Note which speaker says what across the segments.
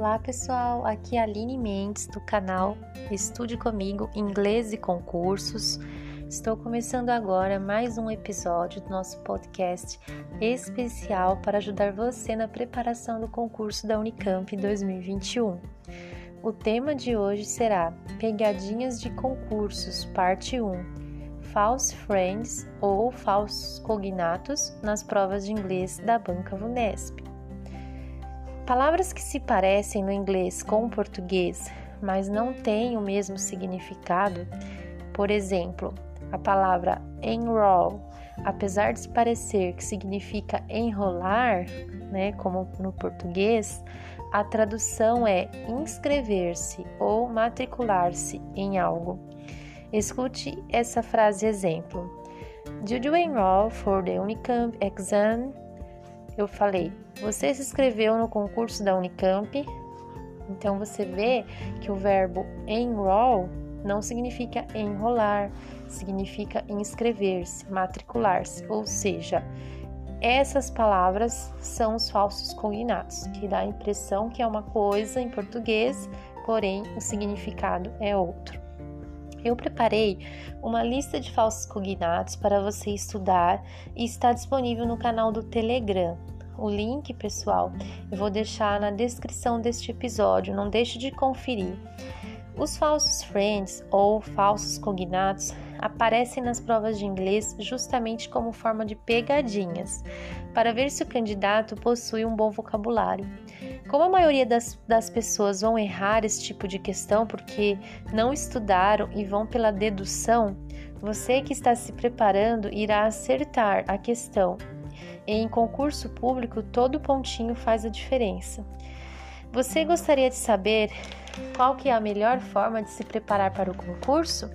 Speaker 1: Olá pessoal, aqui é a Aline Mendes do canal Estude Comigo Inglês e Concursos. Estou começando agora mais um episódio do nosso podcast especial para ajudar você na preparação do concurso da Unicamp 2021. O tema de hoje será Pegadinhas de Concursos, parte 1. False Friends ou falsos cognatos nas provas de inglês da Banca Vunesp. Palavras que se parecem no inglês com o português, mas não têm o mesmo significado, por exemplo, a palavra enroll, apesar de se parecer que significa enrolar, né, como no português, a tradução é inscrever-se ou matricular-se em algo. Escute essa frase exemplo. Did you enroll for the Unicamp exam? Eu falei, você se inscreveu no concurso da Unicamp? Então você vê que o verbo enroll não significa enrolar, significa inscrever-se, matricular-se, ou seja, essas palavras são os falsos cognatos, que dá a impressão que é uma coisa em português, porém o significado é outro. Eu preparei uma lista de falsos cognatos para você estudar e está disponível no canal do Telegram. O link, pessoal, eu vou deixar na descrição deste episódio, não deixe de conferir. Os falsos friends ou falsos cognatos aparecem nas provas de inglês justamente como forma de pegadinhas, para ver se o candidato possui um bom vocabulário. Como a maioria das, das pessoas vão errar esse tipo de questão porque não estudaram e vão pela dedução, você que está se preparando irá acertar a questão. Em concurso público, todo pontinho faz a diferença. Você gostaria de saber qual que é a melhor forma de se preparar para o concurso?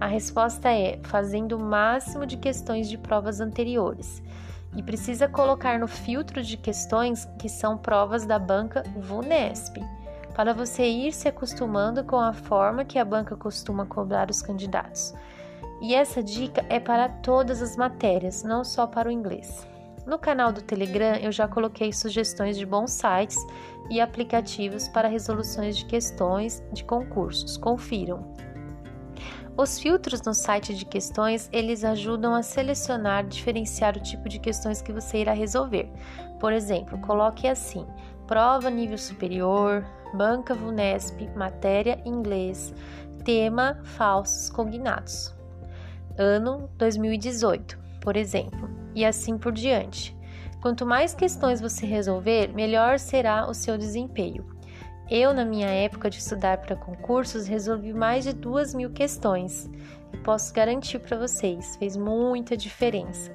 Speaker 1: A resposta é fazendo o máximo de questões de provas anteriores. E precisa colocar no filtro de questões que são provas da banca VUNESP, para você ir se acostumando com a forma que a banca costuma cobrar os candidatos. E essa dica é para todas as matérias, não só para o inglês. No canal do Telegram eu já coloquei sugestões de bons sites e aplicativos para resoluções de questões de concursos. Confiram. Os filtros no site de questões, eles ajudam a selecionar, diferenciar o tipo de questões que você irá resolver. Por exemplo, coloque assim: prova nível superior, banca VUNESP, matéria inglês, tema falsos cognatos. Ano 2018, por exemplo, e assim por diante. Quanto mais questões você resolver, melhor será o seu desempenho. Eu, na minha época de estudar para concursos, resolvi mais de duas mil questões e posso garantir para vocês, fez muita diferença.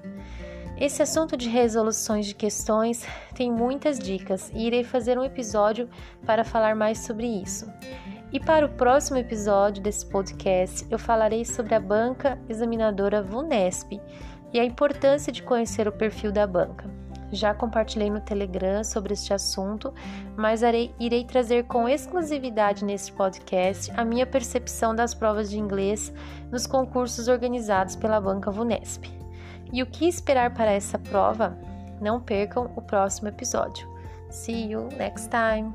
Speaker 1: Esse assunto de resoluções de questões tem muitas dicas e irei fazer um episódio para falar mais sobre isso. E para o próximo episódio desse podcast, eu falarei sobre a banca examinadora VUNESP e a importância de conhecer o perfil da banca. Já compartilhei no Telegram sobre este assunto, mas irei, trazer com exclusividade neste podcast a minha percepção das provas de inglês nos concursos organizados pela Banca Vunesp. E o que esperar para essa prova? Não percam o próximo episódio. See you next time!